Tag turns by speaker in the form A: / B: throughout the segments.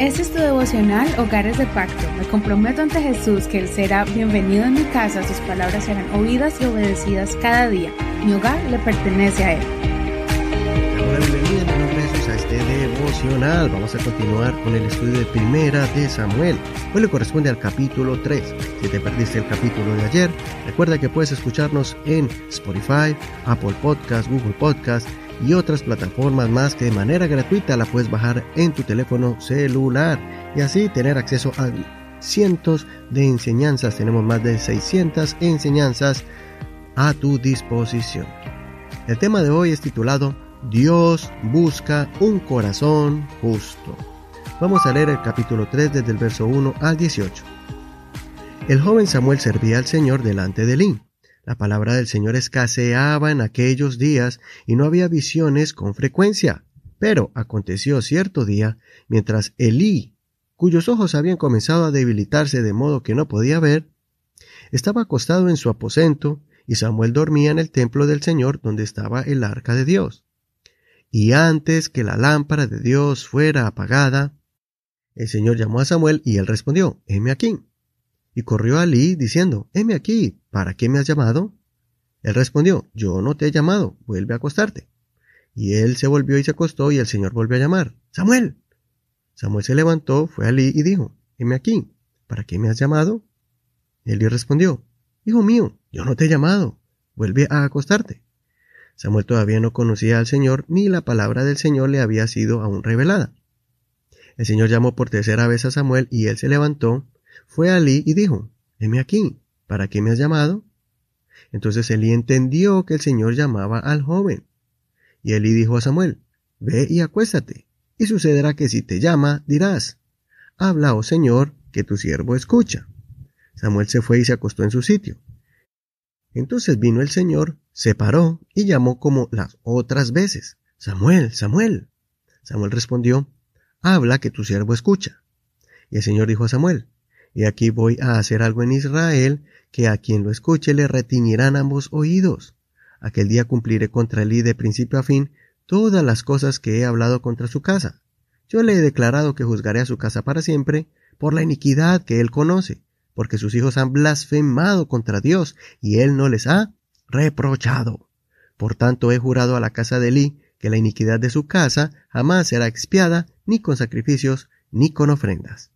A: Este es tu devocional Hogares de Pacto. Me comprometo ante Jesús que Él será bienvenido en mi casa, sus palabras serán oídas y obedecidas cada día. Mi hogar le pertenece a Él.
B: Hola, bienvenida, mi nombre es Jesús a este devocional. Vamos a continuar con el estudio de Primera de Samuel. Hoy le corresponde al capítulo 3. Si te perdiste el capítulo de ayer, recuerda que puedes escucharnos en Spotify, Apple Podcast, Google Podcast y otras plataformas más que de manera gratuita la puedes bajar en tu teléfono celular y así tener acceso a cientos de enseñanzas. Tenemos más de 600 enseñanzas a tu disposición. El tema de hoy es titulado Dios busca un corazón justo. Vamos a leer el capítulo 3 desde el verso 1 al 18. El joven Samuel servía al Señor delante de Elí la palabra del Señor escaseaba en aquellos días y no había visiones con frecuencia. Pero aconteció cierto día, mientras Elí, cuyos ojos habían comenzado a debilitarse de modo que no podía ver, estaba acostado en su aposento, y Samuel dormía en el templo del Señor donde estaba el arca de Dios. Y antes que la lámpara de Dios fuera apagada, el Señor llamó a Samuel y él respondió, heme aquí. Y corrió a Alí diciendo, heme aquí, ¿para qué me has llamado? Él respondió, yo no te he llamado, vuelve a acostarte. Y él se volvió y se acostó y el Señor volvió a llamar, Samuel. Samuel se levantó, fue a Alí y dijo, heme aquí, ¿para qué me has llamado? Elí respondió, Hijo mío, yo no te he llamado, vuelve a acostarte. Samuel todavía no conocía al Señor, ni la palabra del Señor le había sido aún revelada. El Señor llamó por tercera vez a Samuel y él se levantó, fue a Elí y dijo, heme aquí, ¿para qué me has llamado? Entonces Elí entendió que el Señor llamaba al joven. Y Elí dijo a Samuel, Ve y acuéstate, y sucederá que si te llama, dirás, Habla, oh Señor, que tu siervo escucha. Samuel se fue y se acostó en su sitio. Entonces vino el Señor, se paró y llamó como las otras veces, Samuel, Samuel. Samuel respondió, Habla, que tu siervo escucha. Y el Señor dijo a Samuel, y aquí voy a hacer algo en Israel, que a quien lo escuche le retiñirán ambos oídos. Aquel día cumpliré contra él de principio a fin todas las cosas que he hablado contra su casa. Yo le he declarado que juzgaré a su casa para siempre por la iniquidad que él conoce, porque sus hijos han blasfemado contra Dios y él no les ha reprochado. Por tanto he jurado a la casa de Elí que la iniquidad de su casa jamás será expiada ni con sacrificios ni con ofrendas.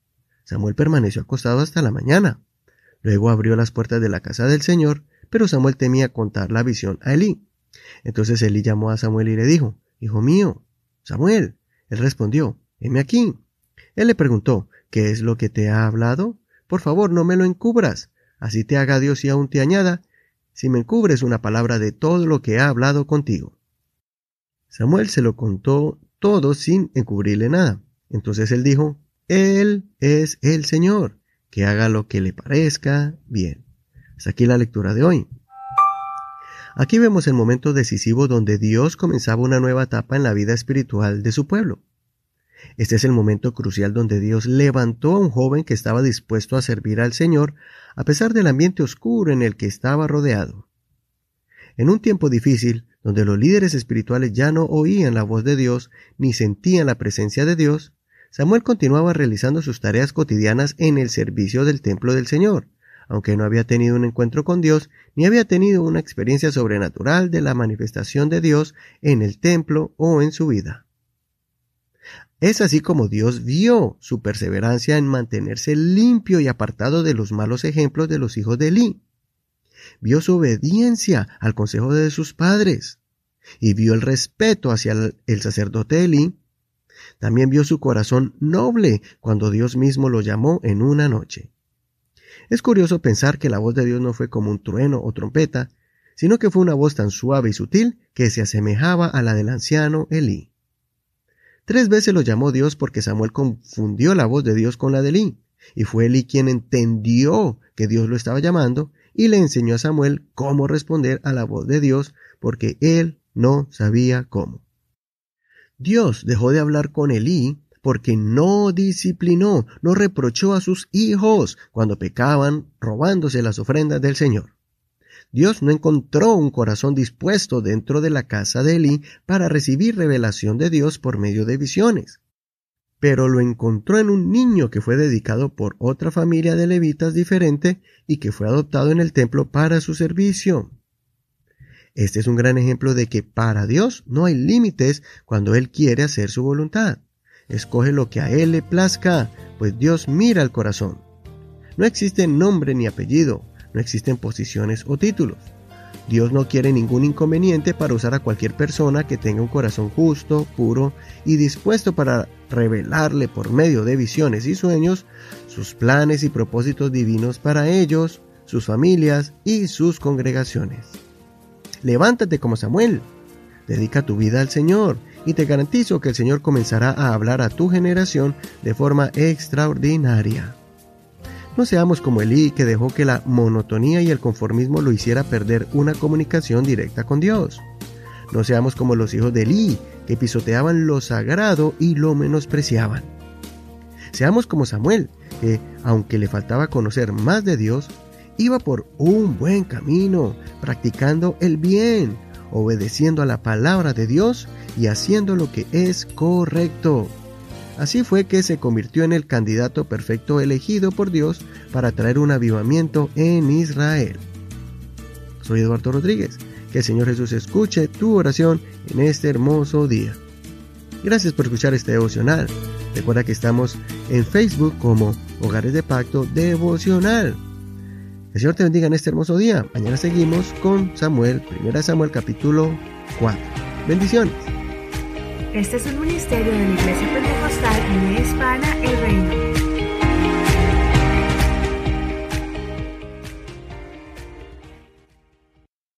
B: Samuel permaneció acostado hasta la mañana. Luego abrió las puertas de la casa del Señor, pero Samuel temía contar la visión a Elí. Entonces Elí llamó a Samuel y le dijo, Hijo mío, Samuel. Él respondió, heme aquí. Él le preguntó, ¿qué es lo que te ha hablado? Por favor, no me lo encubras. Así te haga Dios y aún te añada, si me encubres una palabra de todo lo que ha hablado contigo. Samuel se lo contó todo sin encubrirle nada. Entonces él dijo, él es el Señor, que haga lo que le parezca bien. Hasta aquí la lectura de hoy. Aquí vemos el momento decisivo donde Dios comenzaba una nueva etapa en la vida espiritual de su pueblo. Este es el momento crucial donde Dios levantó a un joven que estaba dispuesto a servir al Señor a pesar del ambiente oscuro en el que estaba rodeado. En un tiempo difícil, donde los líderes espirituales ya no oían la voz de Dios ni sentían la presencia de Dios, Samuel continuaba realizando sus tareas cotidianas en el servicio del templo del Señor, aunque no había tenido un encuentro con Dios ni había tenido una experiencia sobrenatural de la manifestación de Dios en el templo o en su vida. Es así como Dios vio su perseverancia en mantenerse limpio y apartado de los malos ejemplos de los hijos de Elí. Vio su obediencia al consejo de sus padres y vio el respeto hacia el sacerdote Elí también vio su corazón noble cuando Dios mismo lo llamó en una noche. Es curioso pensar que la voz de Dios no fue como un trueno o trompeta, sino que fue una voz tan suave y sutil que se asemejaba a la del anciano Elí. Tres veces lo llamó Dios porque Samuel confundió la voz de Dios con la de Elí, y fue Elí quien entendió que Dios lo estaba llamando y le enseñó a Samuel cómo responder a la voz de Dios porque él no sabía cómo. Dios dejó de hablar con Elí porque no disciplinó, no reprochó a sus hijos cuando pecaban robándose las ofrendas del Señor. Dios no encontró un corazón dispuesto dentro de la casa de Elí para recibir revelación de Dios por medio de visiones. pero lo encontró en un niño que fue dedicado por otra familia de levitas diferente y que fue adoptado en el templo para su servicio. Este es un gran ejemplo de que para Dios no hay límites cuando Él quiere hacer su voluntad. Escoge lo que a Él le plazca, pues Dios mira al corazón. No existe nombre ni apellido, no existen posiciones o títulos. Dios no quiere ningún inconveniente para usar a cualquier persona que tenga un corazón justo, puro y dispuesto para revelarle por medio de visiones y sueños sus planes y propósitos divinos para ellos, sus familias y sus congregaciones. Levántate como Samuel, dedica tu vida al Señor y te garantizo que el Señor comenzará a hablar a tu generación de forma extraordinaria. No seamos como Elí que dejó que la monotonía y el conformismo lo hiciera perder una comunicación directa con Dios. No seamos como los hijos de Elí que pisoteaban lo sagrado y lo menospreciaban. Seamos como Samuel, que, aunque le faltaba conocer más de Dios, iba por un buen camino, practicando el bien, obedeciendo a la palabra de Dios y haciendo lo que es correcto. Así fue que se convirtió en el candidato perfecto elegido por Dios para traer un avivamiento en Israel. Soy Eduardo Rodríguez. Que el Señor Jesús escuche tu oración en este hermoso día. Gracias por escuchar este devocional. Recuerda que estamos en Facebook como Hogares de Pacto Devocional. El Señor te bendiga en este hermoso día. Mañana seguimos con Samuel, 1 Samuel capítulo 4. Bendiciones.
A: Este es un ministerio de la Iglesia Pentecostal en Hispana El Reino.